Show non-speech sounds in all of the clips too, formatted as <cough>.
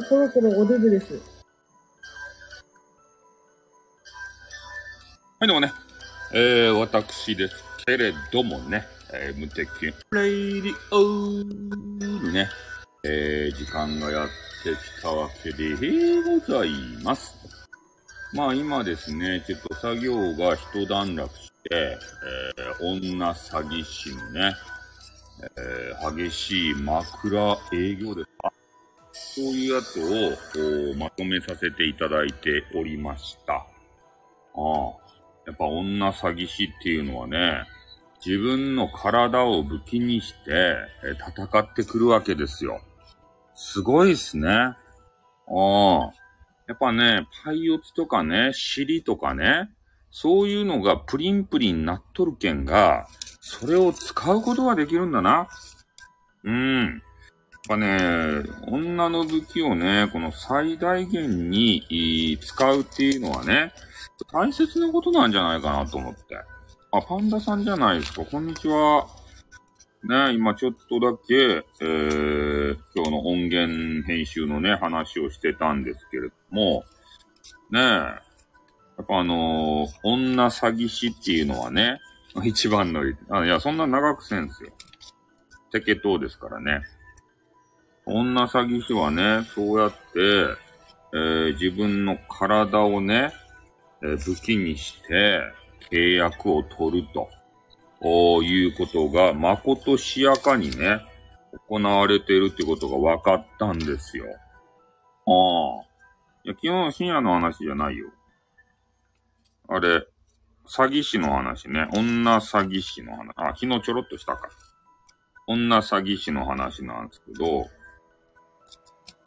うそろそろおデブです。はい、どうもね。えー、私ですけれどもね、えー、無敵レイディオにね、えー、時間がやってきたわけでございます。まあ今ですね、ちょっと作業が一段落して、えー、女詐欺師のね、えー、激しい枕営業ですかそういうやつをこうまとめさせていただいておりました。ああ。やっぱ女詐欺師っていうのはね、自分の体を武器にして、え戦ってくるわけですよ。すごいっすね。ああ。やっぱね、パイオツとかね、尻とかね、そういうのがプリンプリンなっとるけんが、それを使うことができるんだな。うん。やっぱね、女の武器をね、この最大限に使うっていうのはね、大切なことなんじゃないかなと思って。あ、パンダさんじゃないですか。こんにちは。ね、今ちょっとだけ、えー、今日の音源編集のね、話をしてたんですけれども、ね、やっぱあのー女詐欺師っていうのはね、一番のり、あ、いや、そんな長くせんすよ。テケトですからね。女詐欺師はね、そうやって、えー自分の体をね、えー武器にして契約を取ると、こういうことが、まことしやかにね、行われているってことが分かったんですよ。ああ。いや、昨日深夜の話じゃないよ。あれ、詐欺師の話ね。女詐欺師の話。あ、昨日ちょろっとしたか。女詐欺師の話なんですけど、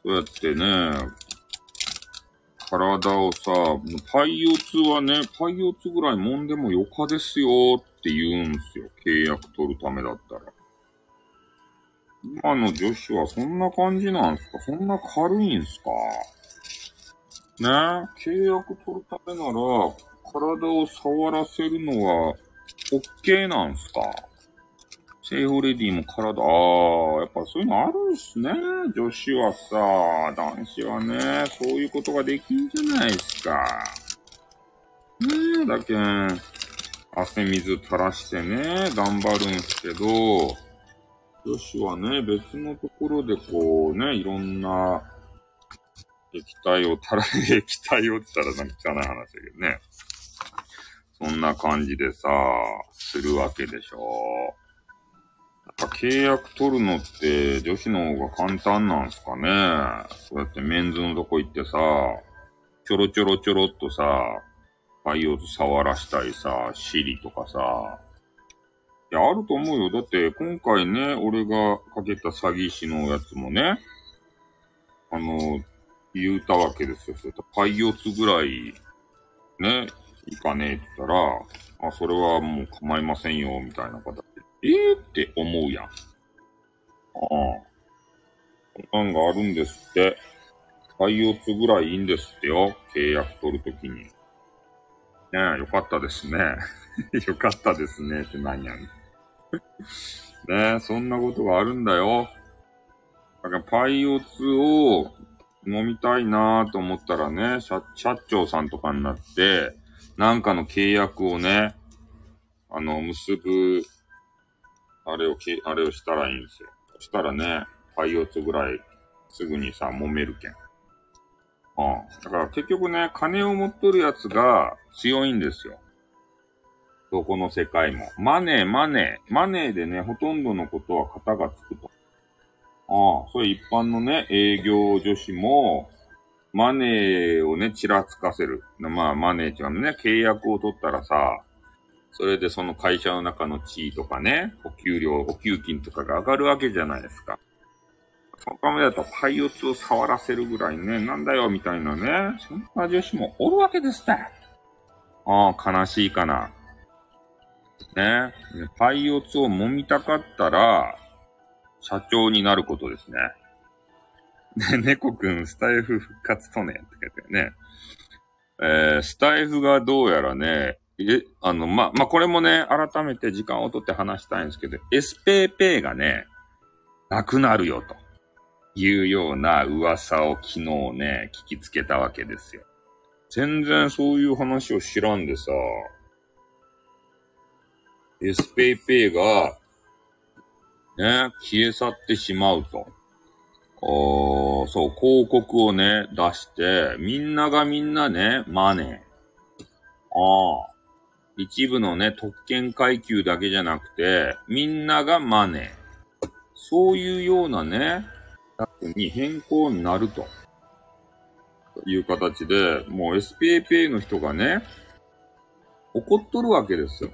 うやってね、体をさ、パイオツはね、パイオツぐらい揉んでもよかですよって言うんすよ。契約取るためだったら。今の女子はそんな感じなんすか？そんな軽いんすか？ね？契約取るためなら、体を触らせるのは、OK なんすか？セーフレディも体、ああ、やっぱそういうのあるんすね。女子はさ、男子はね、そういうことができんじゃないですか。ねえ、だけん、汗水垂らしてね、頑張るんすけど、女子はね、別のところでこうね、いろんな液体を垂ら、液体をって言ったらなんか汚い話だけどね。そんな感じでさ、するわけでしょ。やっぱ契約取るのって女子の方が簡単なんすかね？そうやってメンズのとこ行ってさ、ちょろちょろちょろっとさ、パイオツ触らしたりさ、尻とかさ。いや、あると思うよ。だって今回ね、俺がかけた詐欺師のやつもね、あの、言うたわけですよ。そういったパイオツぐらい、ね、いかねえって言ったら、あ、それはもう構いませんよ、みたいな形。ええー、って思うやん。ああ。こんなんがあるんですって。パイオツぐらいいいんですってよ。契約取るときに。ねえ、よかったですね。<laughs> よかったですねって何やねん。<laughs> ねえ、そんなことがあるんだよ。だからパイオツを飲みたいなぁと思ったらね、社、社長さんとかになって、なんかの契約をね、あの、結ぶ、あれをけ、あれをしたらいいんですよ。そしたらね、パイオツぐらいすぐにさ、揉めるけん。うん。だから結局ね、金を持っとるやつが強いんですよ。どこの世界も。マネー、マネー。マネーでね、ほとんどのことは型がつくと。ああ、それ一般のね、営業女子も、マネーをね、ちらつかせる。まあ、マネーっていうのはね、契約を取ったらさ、それでその会社の中の地位とかね、お給料、お給金とかが上がるわけじゃないですか。そのためだとパイオツを触らせるぐらいね、なんだよ、みたいなね、そんな女子もおるわけですって。ああ、悲しいかな。ね。パイオツを揉みたかったら、社長になることですね。ね、猫くん、スタイフ復活とね、って書いてあるね。えー、スタイフがどうやらね、え、あの、ま、まあ、これもね、改めて時間をとって話したいんですけど、SPP がね、なくなるよと。いうような噂を昨日ね、聞きつけたわけですよ。全然そういう話を知らんでさ、エスペイペイが、ね、消え去ってしまうと。おそう、広告をね、出して、みんながみんなね、マネー。ああ。一部のね、特権階級だけじゃなくて、みんながマネー。そういうようなね、に変更になると。いう形で、もう SPAPA の人がね、怒っとるわけですよ。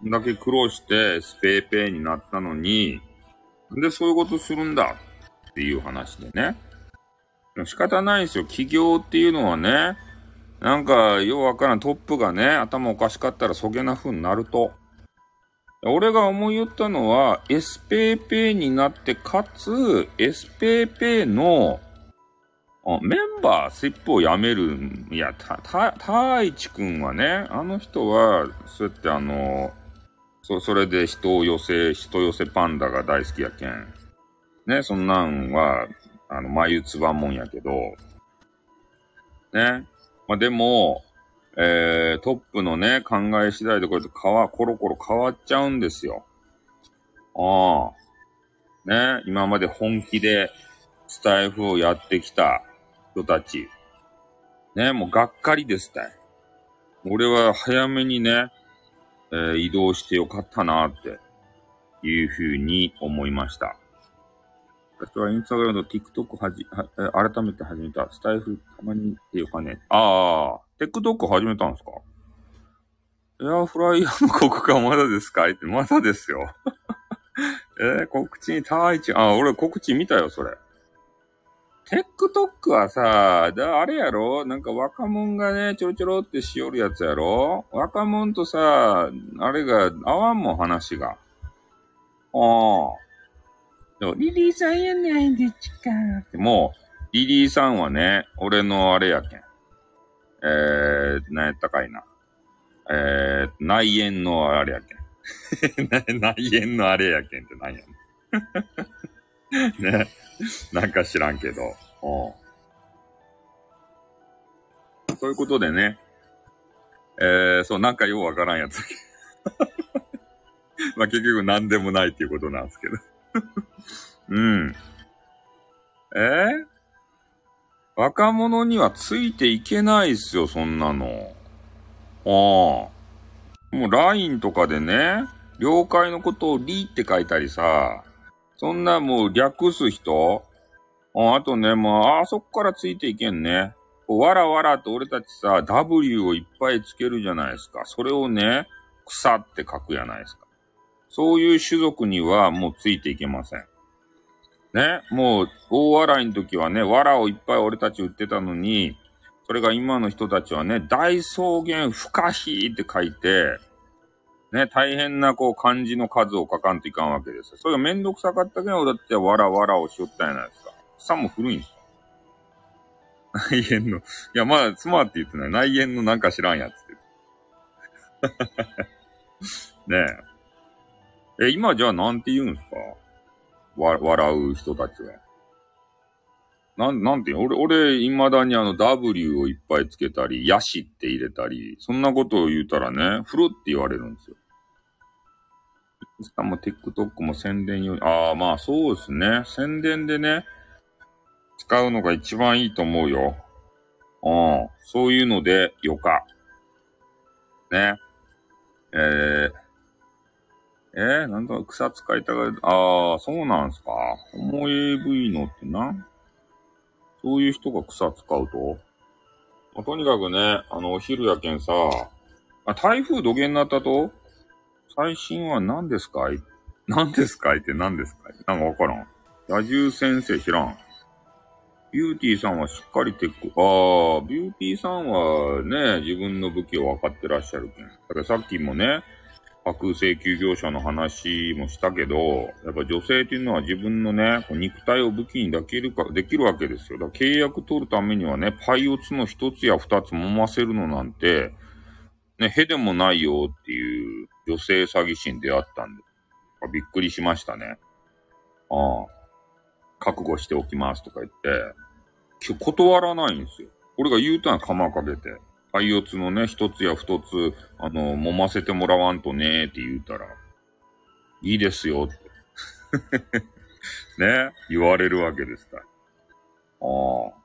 そんだけ苦労して SPAPA になったのに、なんでそういうことするんだ？っていう話でね。仕方ないんですよ。企業っていうのはね、なんか、ようわからんトップがね、頭おかしかったらそげな風になると。俺が思い言ったのは、エスペーペーになって、かつ、エスペーペーの、メンバー、スイップをやめる。いや、た、た、たいちくんはね、あの人は、そうやってあの、そ、それで人を寄せ、人寄せパンダが大好きやけん。ね、そんなんは、あの、眉つばもんやけど、ね。まあ、でも、えー、トップのね、考え次第でこうやって変わ、コロコロ変わっちゃうんですよ。ああ。ね、今まで本気でスタイフをやってきた人たち。ね、もうがっかりですたい。俺は早めにね、えー、移動してよかったなっていうふうに思いました。私はインスタグラムと TikTok はじ、は、改めて始めた。スタイフたまにっていうかね。ああ、TikTok 始めたんですか？エアフライヤーの告知はまだですか？って、まだですよ。<laughs> えー、告知にタイチ、あ、俺告知見たよ、それ。TikTok はさ、だ、あれやろ？なんか若者がね、ちょろちょろってしよるやつやろ？若者とさ、あれが合わんもん、話が。ああ。リリーさんやないでちか。ってもう、リリーさんはね、俺のあれやけん。えー、なんやったかいな。えー、内縁のあれやけん。<laughs> 内縁のあれやけんって何やね <laughs> ね。なんか知らんけど。うん。そういうことでね。えー、そう、なんかようわからんやつ。<laughs> まあ結局何でもないっていうことなんですけど。うん。え？ー、若者にはついていけないっすよ、そんなの。ああ。もう LINE とかでね、了解のことをリって書いたりさ、そんなもう略す人ああとね、もう、あそこからついていけんね。わらわらと俺たちさ、W をいっぱいつけるじゃないですか。それをね、草って書くじゃないですか。そういう種族にはもうついていけません。ね、もう、大笑いの時はね、藁をいっぱい俺たち売ってたのに、それが今の人たちはね、大草原不可避って書いて、ね、大変なこう漢字の数を書かんといかんわけですよ。それがめんどくさかったけど、だってわらわらをしよったやないですか。さも古いんですか内縁の、いや、まあ、妻って言ってない。内縁のなんか知らんやつって。<laughs> ね？え。え、今じゃあなんて言うんすか？わ、笑う人たちは。なん、なんていう？俺、俺、未だにあの W をいっぱいつけたり、ヤシって入れたり、そんなことを言うたらね、フルって言われるんですよ。インスタも TikTok も宣伝用に、ああ、まあそうですね。宣伝でね、使うのが一番いいと思うよ。うん。そういうので、よか。ね。えー、えー、なんだ、草使いたがる。ああ、そうなんすか。ホモ AV のってな。そういう人が草使うと。まあ、とにかくね、あの、お昼やけんさ、あ、台風土下になったと？最新は何ですかい？<laughs> 何ですかいって何ですかい？なんかわからん。野獣先生知らん。ビューティーさんはしっかりテック、ああ、ビューティーさんはね、自分の武器を分かってらっしゃるけん。だからさっきもね、架空請求業者の話もしたけど、やっぱ女性っていうのは自分のね、肉体を武器にできるか、できるわけですよ。だから契約取るためにはね、パイオツの一つや二つ揉ませるのなんて、ね、へでもないよっていう女性詐欺師に出会ったんで、びっくりしましたね。ああ。覚悟しておきますとか言って、今日断らないんですよ。俺が言うたら釜かけて。廃四つのね、一つや二つ、あの、揉ませてもらわんとねって言うたら、いいですよって。<laughs> ね、言われるわけですから。ああ。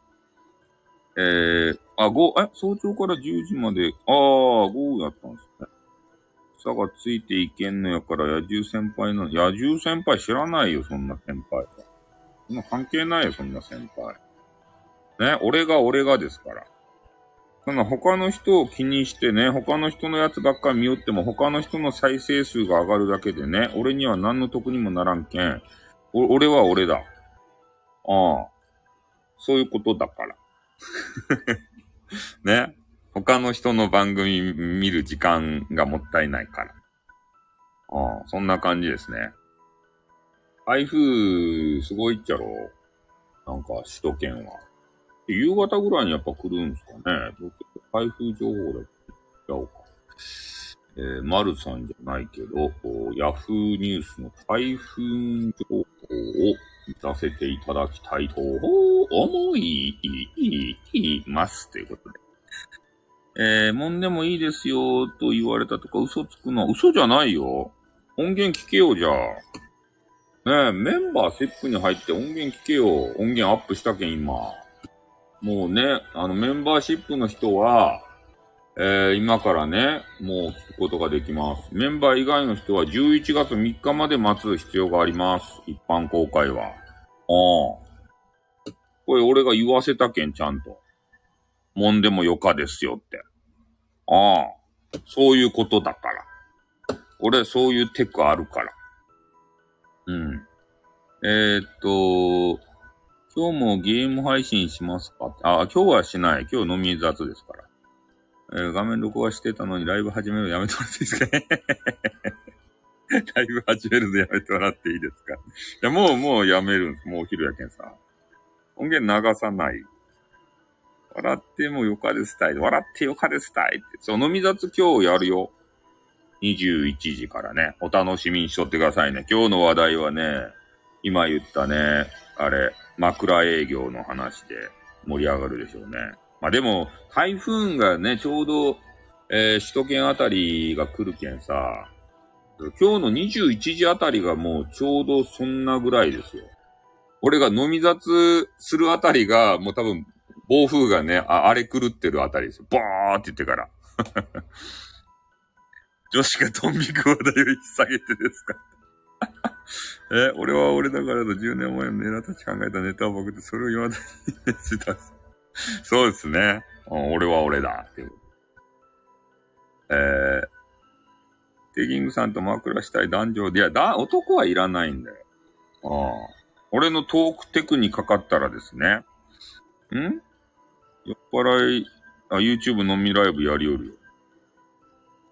えー、あ、5、え、早朝から10時まで、ああ、5やったんですね。草がついていけんのやから、野獣先輩の、野獣先輩知らないよ、そんな先輩。そんな関係ないよ、そんな先輩。ね、俺が俺がですから。そんな他の人を気にしてね、他の人のやつばっか見よっても他の人の再生数が上がるだけでね、俺には何の得にもならんけん、俺は俺だ。ああ。そういうことだから。<laughs> ね。他の人の番組見る時間がもったいないから。ああ、そんな感じですね。台風、すごいっちゃろなんか、首都圏は。夕方ぐらいにやっぱ来るんすかね。台風情報でちゃおうか。えー、丸さんじゃないけど、ヤフーニュースの台風情報を見させていただきたいと思います。ということで。えー、もんでもいいですよ、と言われたとか嘘つくのは嘘じゃないよ。音源聞けよ、じゃあ。ねえ、メンバーセップに入って音源聞けよ。音源アップしたけん、今。もうね、あの、メンバーシップの人は、えー、今からね、もう聞くことができます。メンバー以外の人は11月3日まで待つ必要があります。一般公開は。ああ。これ俺が言わせたけん、ちゃんと。もんでもよかですよって。ああ。そういうことだから。俺、そういうテクあるから。うん。えー、っと、今日もゲーム配信しますか？あ、今日はしない。今日飲み雑ですから。えー、画面録画してたのにライブ始めるのやめてもらっていいですか？ね <laughs> ライブ始めるのやめてもらっていいですか？いや、もう、もうやめるんです。もうお昼やけんさ。音源流さない。笑ってもよかですたい。笑ってよかですたいって。そう、飲み雑今日やるよ。21時からね。お楽しみにしとってくださいね。今日の話題はね、今言ったね、あれ、枕営業の話で盛り上がるでしょうね。まあでも、台風がね、ちょうど、えー、首都圏あたりが来るけんさ、今日の21時あたりがもうちょうどそんなぐらいですよ。俺が飲み雑するあたりが、もう多分、暴風がね、あ荒れ狂ってるあたりですよ。ボーって言ってから。<laughs> 女子がドン引く話題を引き下げてですかえ、俺は俺だからと10年前のネタたち考えたネタを僕ってそれを言わないにした。そうですね。うん俺は俺だ。っていう。えー、テギングさんと枕したい男女で、いや、だ、男はいらないんだよ。ああ。俺のトークテクにかかったらですね。ん？酔っ払い、あ、YouTube 飲みライブやりよるよ。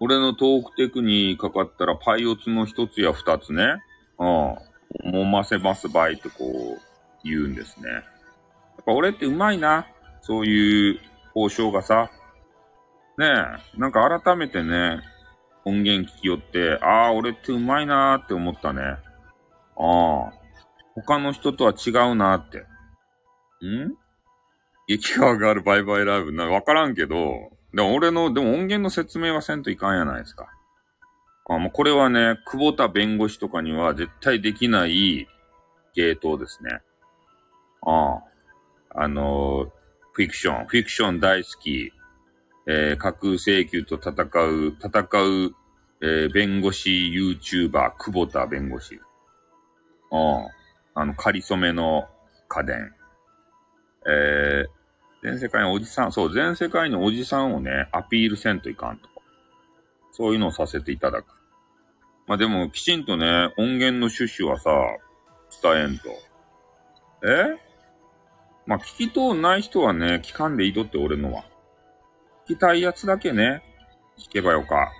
俺のトークテクにかかったらパイオツの一つや二つね。うん。揉ませますばいってこう言うんですね。やっぱ俺ってうまいな。そういう交渉がさ。ねえ、なんか改めてね、音源聞きよって、ああ、俺ってうまいなーって思ったね。ああ、他の人とは違うなーって。ん？激川があるバイバイライブな、わからんけど、でも俺の、でも音源の説明はせんといかんやないですか。あもうこれはね、久保田弁護士とかには絶対できない芸当ですね。ああ。あの、フィクション、フィクション大好き、えー、架空請求と戦う、戦う、えー、弁護士 YouTuber、久保田弁護士。ああ。あの、仮染めの家電。えー、全世界のおじさん、そう、全世界のおじさんをね、アピールせんといかんと。そういうのをさせていただく。まあでも、きちんとね、音源の趣旨はさ、伝えんと。え？まあ聞きとうない人はね、聞かんでいいとって俺のは。聞きたいやつだけね、聞けばよか。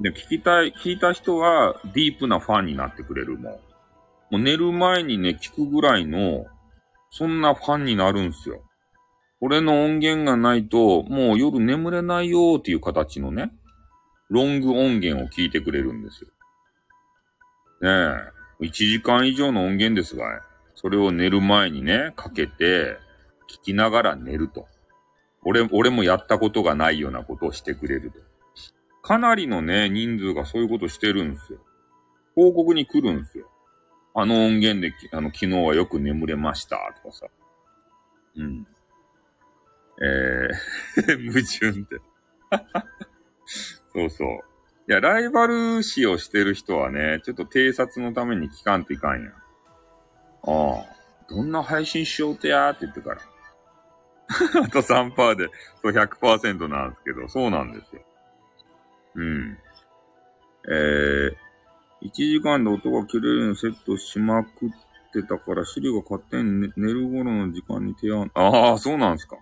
で、聞きたい、聞いた人はディープなファンになってくれるもん。もう寝る前にね、聞くぐらいの、そんなファンになるんすよ。俺の音源がないと、もう夜眠れないよーっていう形のね、ロング音源を聞いてくれるんですよ。ねえ、1時間以上の音源ですが、それを寝る前にね、かけて、聞きながら寝ると。俺、俺もやったことがないようなことをしてくれると。かなりのね、人数がそういうことしてるんですよ。報告に来るんですよ。あの音源で、あの、昨日はよく眠れました、とかさ。うん。えー <laughs> 矛盾って。そうそう。いや、ライバル視をしてる人はね、ちょっと偵察のために聞かんといかんや。ああ。どんな配信しようとやーって言ってから。<laughs> あと3%で、そう100%なんですけど、そうなんですよ。うん。えー、1時間で音が切れるようにセットしまくってたから、シリが勝手に、寝る頃の時間に提案、ああ、そうなんですか。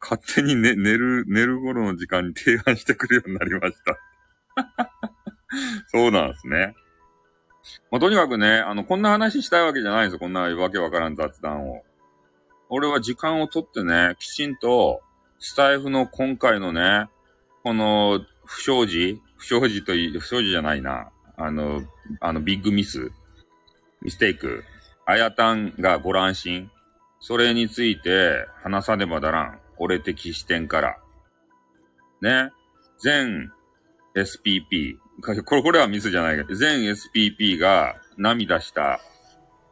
勝手に、ね、寝る、寝る頃の時間に提案してくるようになりました。<laughs> そうなんですね。まあ、とにかくね、あの、こんな話したいわけじゃないんですよ。こんなわけわからん雑談を。俺は時間をとってね、きちんと、スタイフの今回のね、この、不祥事不祥事という、不祥事じゃないな。あの、あの、ビッグミスミステイク。あやたんがご乱心。それについて話さねばならん。俺的視点から。ね。全 SPP。これ、<laughs> これはミスじゃないけど、全 SPP が涙した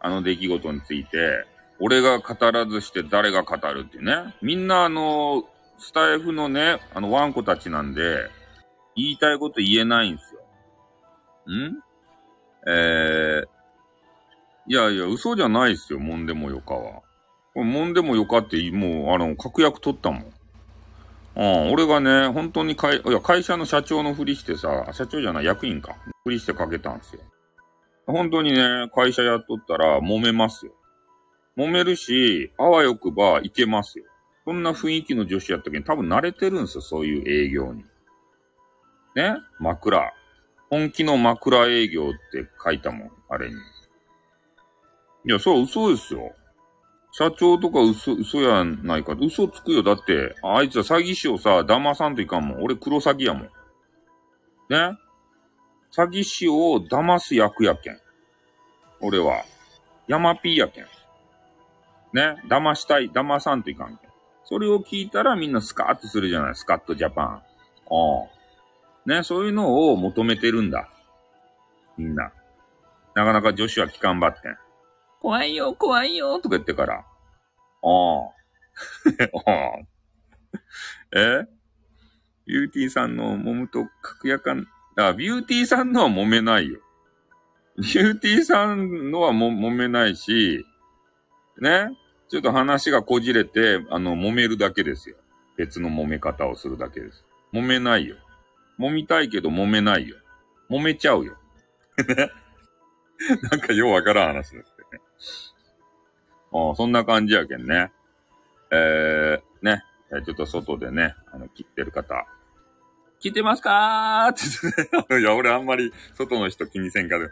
あの出来事について、俺が語らずして誰が語るっていうね。みんなあの、スタイフのね、あのワンコたちなんで、言いたいこと言えないんですよ。ん？えー、いやいや、嘘じゃないっすよ、もんでもよかは。これ、もんでもよかって、もう、あの、確約取ったもん。うん、俺がね、本当に会、いや、会社の社長のふりしてさ、社長じゃない、役員か。ふりしてかけたんですよ。本当にね、会社やっとったら揉めますよ。揉めるし、あわよくばいけますよ。そんな雰囲気の女子やったけん、多分慣れてるんですよ、そういう営業に。ね？枕。本気の枕営業って書いたもん、あれに。いや、そう、嘘ですよ。社長とか嘘、嘘やないか。嘘つくよ。だって、あいつは詐欺師をさ、騙さんといかんもん。俺黒詐欺やもん。ね？詐欺師を騙す役やけん。俺は。ヤマピーやけん。ね？騙したい、騙さんといかんけん。それを聞いたらみんなスカーってするじゃない。スカットジャパン。ああ。ね、そういうのを求めてるんだ。みんな。なかなか女子は聞かんばってん。怖いよ、怖いよ、とか言ってから。ああ。<laughs> ああ。え？ビューティーさんの揉むと格やかん、あ、ビューティーさんのは揉めないよ。ビューティーさんのはも揉めないし、ね？ちょっと話がこじれて、あの、揉めるだけですよ。別の揉め方をするだけです。揉めないよ。揉みたいけど揉めないよ。揉めちゃうよ。<laughs> なんかようわからん話です。あ、そんな感じやけんね。えー、ね。ちょっと外でね、あの、切ってる方。聞いてますか？ー <laughs> って言ってね。いや、俺あんまり外の人気にせんから、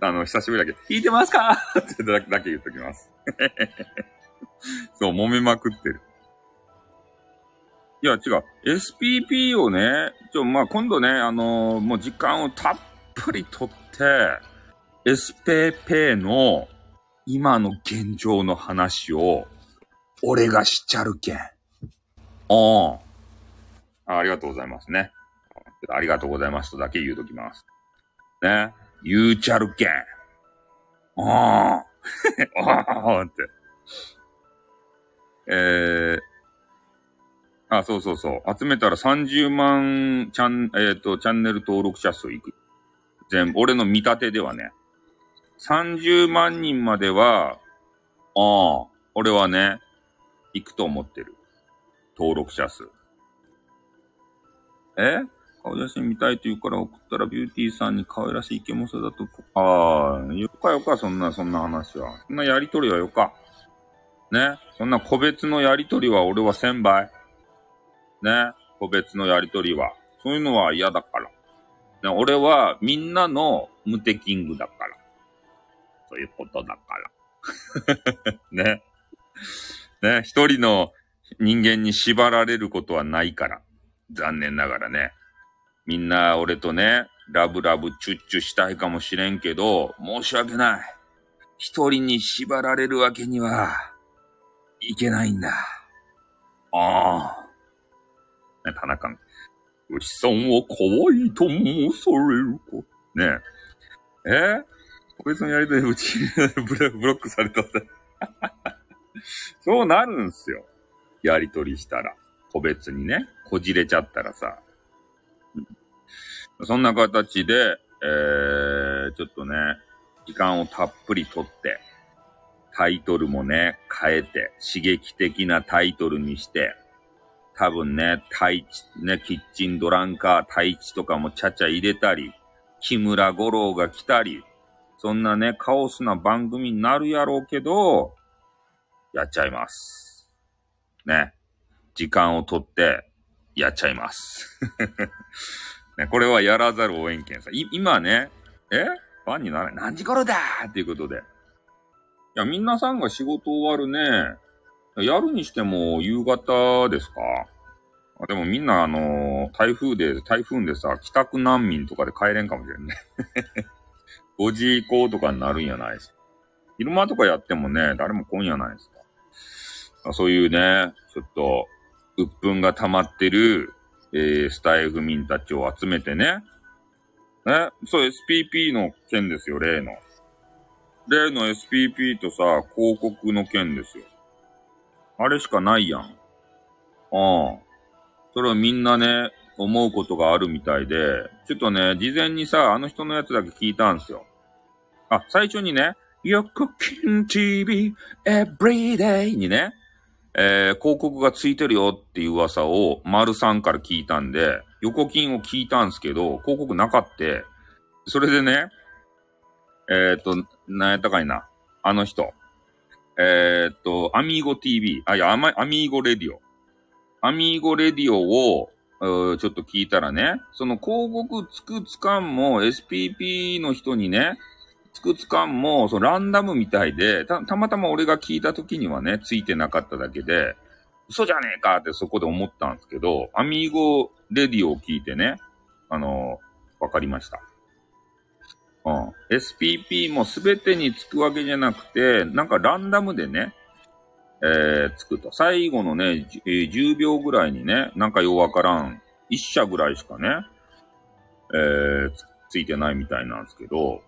あの、久しぶりだけ聞いてますか？ーってだけ言っときます。<laughs> そう、揉めまくってる。いや、違う。SPP をね、ちょ、まあ、今度ね、あのー、もう時間をたっぷりとって、SPP の今の現状の話を、俺がしちゃるけん。ああ。ありがとうございますね。ありがとうございますとだけ言うときます。ね。言うちゃるけん。ああ。あ <laughs> あって。えー、あ、そうそうそう。集めたら30万チャン、えっ、ー、と、チャンネル登録者数いく。全部、俺の見立てではね。30万人までは、ああ、俺はね、行くと思ってる。登録者数。え？顔写真見たいと言うから送ったらビューティーさんに可愛らしいイケモスだと、ああ、よかよか、そんな、そんな話は。そんなやりとりはよか。ね？そんな個別のやりとりは俺は1000倍。ね？個別のやりとりは。そういうのは嫌だから。ね、俺はみんなの無敵キングだから。そういうことだから。<laughs> ね。ね、一人の人間に縛られることはないから。残念ながらね。みんな俺とね、ラブラブチュッチュしたいかもしれんけど、申し訳ない。一人に縛られるわけにはいけないんだ。ああ。ね、田中。牛さんは可愛いと申されるか。ねえ？えこいつのやりとりうちブロックされたぜ。<laughs> そうなるんすよ。やりとりしたら。個別にね。こじれちゃったらさ。そんな形で、えー、ちょっとね、時間をたっぷりとって、タイトルもね、変えて、刺激的なタイトルにして、多分ね、太一、ね、キッチンドランカー太一とかもちゃちゃ入れたり、木村五郎が来たり、そんなね、カオスな番組になるやろうけど、やっちゃいます。ね。時間をとって、やっちゃいます。<laughs> ね、これはやらざる応援権さ。今ね、え？ファンにならない。何時頃だっていうことで。いや、皆さんが仕事終わるね。やるにしても夕方ですか？でもみんなあのー、台風で、台風でさ、帰宅難民とかで帰れんかもしれんね。5時以降とかになるんやないですか。昼間とかやってもね、誰も来んやないですか。そういうね、ちょっと、鬱憤が溜まってる、えー、スタイフ民たちを集めてね、えそう、SPP の件ですよ、例の。例の SPP とさ、広告の件ですよ。あれしかないやん。ああ。それはみんなね、思うことがあるみたいで、ちょっとね、事前にさ、あの人のやつだけ聞いたんすよ。あ、最初にね、横金 TV everyday にね、えー、広告がついてるよっていう噂を丸さんから聞いたんで、横金を聞いたんすけど、広告なかって、それでね、えっ、と、なんやったかいな。あの人。えっ、と、アミーゴ TV。あ、いや、アミーゴレディオ。アミーゴレディオを、ちょっと聞いたらね、その広告つくつかんも SPP の人にね、つくつかんも、そのランダムみたいで、た、たまたま俺が聞いた時にはね、ついてなかっただけで、嘘じゃねえかってそこで思ったんですけど、アミーゴレディを聞いてね、あのー、わかりました。うん。SPP もすべてにつくわけじゃなくて、なんかランダムでね、えー、つくと。最後のね、えー、10秒ぐらいにね、なんかようわからん、1社ぐらいしかね、えー、つついてないみたいなんですけど、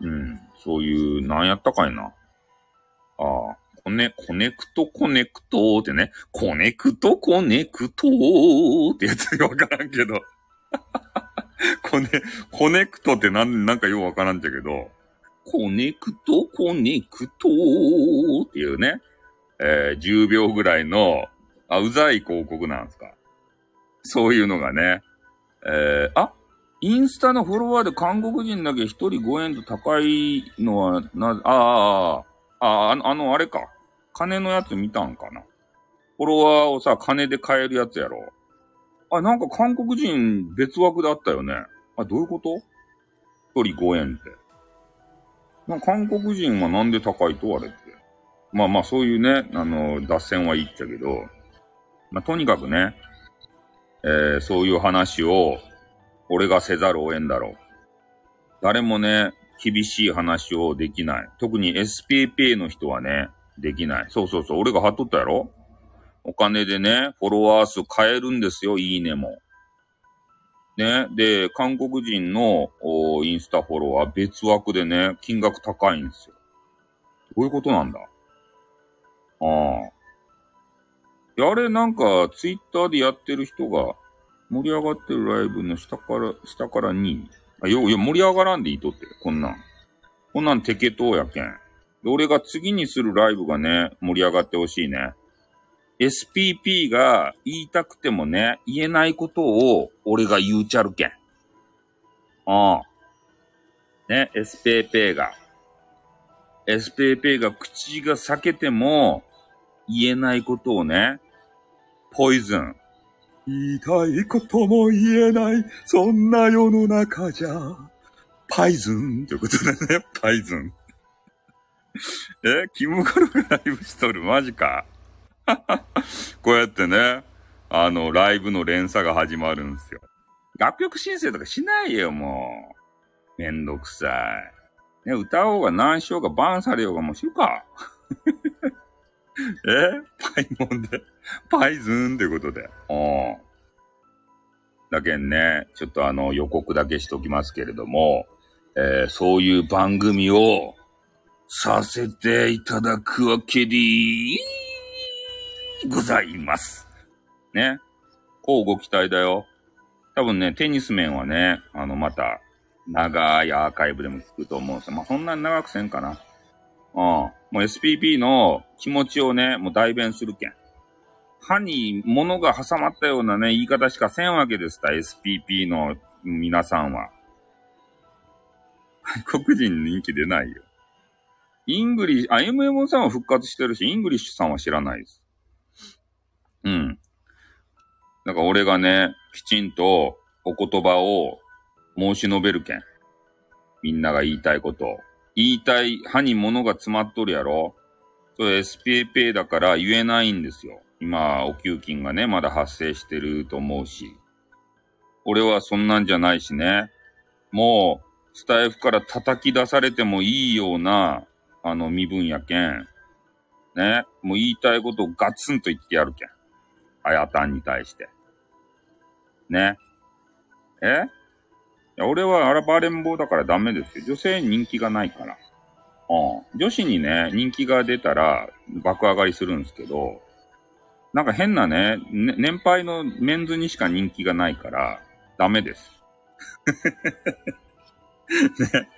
うん、そういう、なんやったかいな。ああ、コネ、コネクトコネクトってね、コネクトコネクトってやつがわからんけど。<laughs> コネ、コネクトってなん、なんかようわからんじゃけど、コネクトコネクトっていうね、えー、10秒ぐらいの、あ、うざい広告なんですか。そういうのがね、えー、あ、インスタのフォロワーで韓国人だけ1人5円と高いのは、な、ああ、ああ、あの、あの、あれか。金のやつ見たんかな。フォロワーをさ、金で買えるやつやろ。あ、なんか韓国人別枠であったよね。あ、どういうこと？一人5円って。まあ、韓国人はなんで高いとあれって。まあまあ、そういうね、あの、脱線はいいっちゃけど、まあ、とにかくね、えー、そういう話を、俺がせざるを得んだろう。誰もね、厳しい話をできない。特に SPP の人はね、できない。そうそうそう、俺が貼っとったやろ？お金でね、フォロワー数変えるんですよ、いいねも。ね。で、韓国人のインスタフォロワー別枠でね、金額高いんですよ。どういうことなんだ？ああ。あれなんか、ツイッターでやってる人が、盛り上がってるライブの下から、下から2位。あ、よ、いや、盛り上がらんでいいとって、こんなん。こんなんテケトーやけん。で、俺が次にするライブがね、盛り上がってほしいね。SPP が言いたくてもね、言えないことを俺が言うちゃるけん。ああ。ね、SPP が。SPP が口が裂けても言えないことをね、ポイズン。言いたいことも言えない、そんな世の中じゃ。パイズンということでね、<laughs> パイズン。え、キムカルがライブしとる？マジか。<laughs> こうやってね、あの、ライブの連鎖が始まるんですよ。楽曲申請とかしないよ、もう。めんどくさい。ね、歌おうが何しようがバンされようがもう知るか。<laughs> <laughs> え？パイモンで、パイズーンってことで。うん。だけんね、ちょっとあの予告だけしときますけれども、えー、そういう番組をさせていただくわけでございます。ね？こうご期待だよ。多分ね、テニス面はね、あの、また、長いアーカイブでも聞くと思うんですよ。まあ、そんなに長くせんかな。うん。もう SPP の気持ちをね、もう代弁するけん。歯に物が挟まったようなね、言い方しかせんわけですた、SPP の皆さんは。<laughs> 外国人人気出ないよ。イングリッシュ、あ、MM さんは復活してるし、イングリッシュさんは知らないです。うん。だから俺がね、きちんとお言葉を申し述べるけん。みんなが言いたいことを。言いたい歯に物が詰まっとるやろそれ SPP だから言えないんですよ。今、お給金がね、まだ発生してると思うし。俺はそんなんじゃないしね。もう、スタイフから叩き出されてもいいような、あの、身分やけん。ね。もう言いたいことをガツンと言ってやるけん。あやたんに対して。ね。え？や俺はアラバーレンボーだからダメですよ。女性人気がないから。うん。女子にね、人気が出たら爆上がりするんですけど、なんか変なね、ね年配のメンズにしか人気がないから、ダメです。<laughs> ね。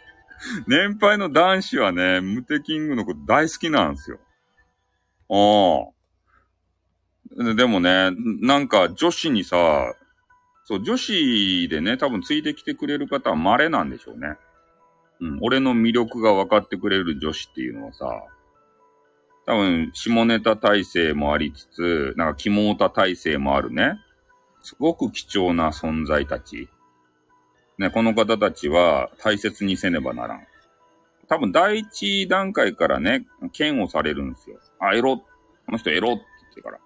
年配の男子はね、ムテキングのこと大好きなんですよ。ああ。でもね、なんか女子にさ、そう、女子でね、多分ついてきてくれる方は稀なんでしょうね。うん、俺の魅力が分かってくれる女子っていうのはさ、多分、下ネタ体制もありつつ、なんか肝オタ体制もあるね。すごく貴重な存在たち。ね、この方たちは大切にせねばならん。多分第一段階からね、嫌悪されるんですよ。あ、エロ、この人エロって言ってから。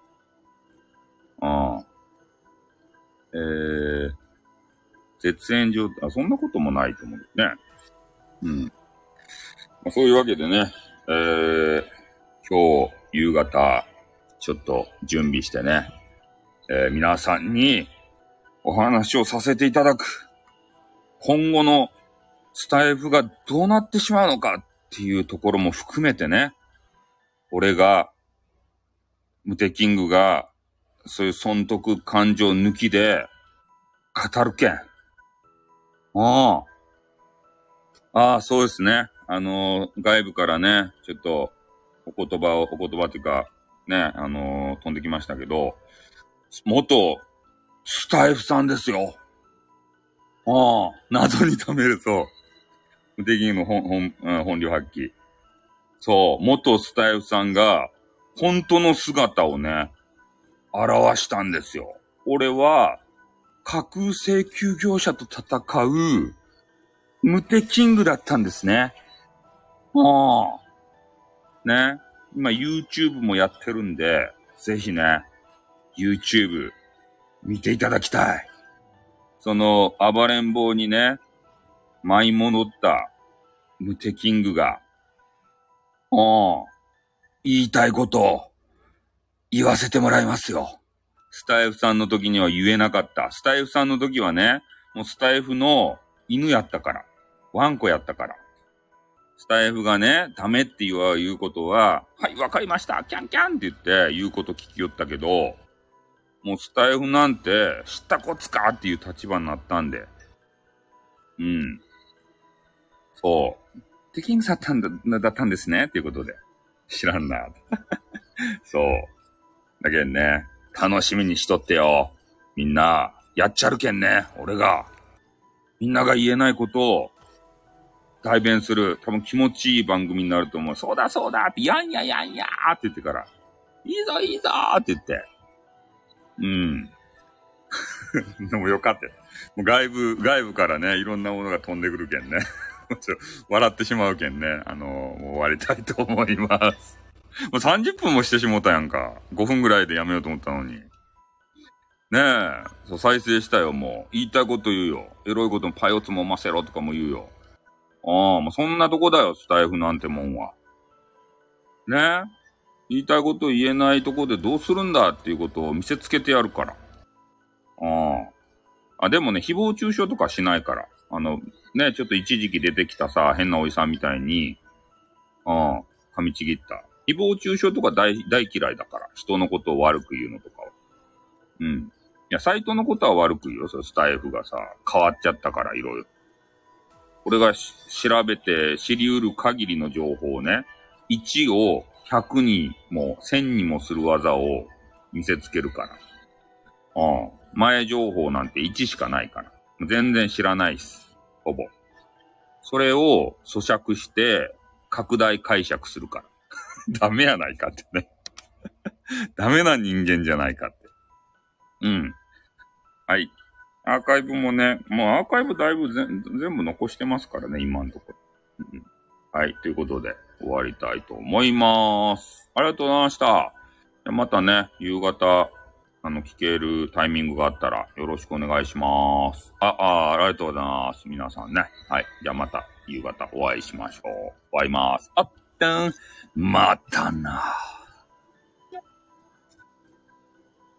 ああ。えー、絶縁状態、あ、そんなこともないと思うんですね。うん。まあ、そういうわけでね、えー、今日夕方、ちょっと準備してね、えー、皆さんにお話をさせていただく。今後のスタイフがどうなってしまうのかっていうところも含めてね、俺が、ムテキングがそういう損得感情抜きで、語るけん。ああ。ああ、そうですね。あのー、外部からね、ちょっと、お言葉を、お言葉というか、ね、あのー、飛んできましたけど、元、スタイフさんですよ。ああ、謎に貯めると、無敵の本、本、本領発揮。そう、元スタイフさんが、本当の姿をね、表したんですよ。俺は、架空請求業者と戦う、ムテキングだったんですね。ああ。ね。今 YouTube もやってるんで、ぜひね、YouTube 見ていただきたい。その暴れん坊にね、舞い戻ったムテキングが、ああ、言いたいことを言わせてもらいますよ。スタイフさんの時には言えなかった。スタイフさんの時はね、もうスタイフの犬やったから。ワンコやったから。スタイフがね、ダメって言う言うことは、はい、わかりました、キャンキャンって言って言うこと聞きよったけど、もうスタイフなんて知ったこつかっていう立場になったんで。うん。そう。テキングさったんだ、だったんですねっていうことで。知らんな。<laughs> そう。だけどね、楽しみにしとってよ。みんな、やっちゃるけんね、俺が。みんなが言えないことを、代弁する、多分気持ちいい番組になると思う。そうだそうだって、やんややんやーって言ってから、いいぞいいぞーって言って。うん。<laughs> でもよかった。もう外部、外部からね、いろんなものが飛んでくるけんね。<laughs> 笑ってしまうけんね。あのもう終わりたいと思います。もう30分もしてしもたやんか。5分ぐらいでやめようと思ったのに。ねえ。そう、再生したよ、もう。言いたいこと言うよ。エロいこともパイオツもませろとかも言うよ。ああ、もうそんなとこだよ、スタイフなんてもんは。ねえ言いたいこと言えないとこでどうするんだっていうことを見せつけてやるから。ああ。あ、でもね、誹謗中傷とかしないから。あの、ね、ちょっと一時期出てきたさ、変なおじさんみたいに、ああ、噛みちぎった。誹謗中傷とか大、大嫌いだから。人のことを悪く言うのとかは。うん。いや、サイトのことは悪く言うよ。スタイフがさ、変わっちゃったから、いろいろ。俺が調べて知り得る限りの情報をね、1を100にも1000にもする技を見せつけるから。うん。前情報なんて1しかないから。全然知らないっす。ほぼ。それを咀嚼して拡大解釈するから。<laughs> ダメやないかってね <laughs> ダメな人間じゃないかって。うん。はい。アーカイブもね、もうアーカイブだいぶ全部残してますからね、今のところ。うん、はい。ということで、終わりたいと思います。ありがとうございました。またね、夕方、あの、聞けるタイミングがあったらよろしくお願いします。あ、あ、ありがとうございます。皆さんね。はい。じゃあまた夕方お会いしましょう。終わります。あったん、またな。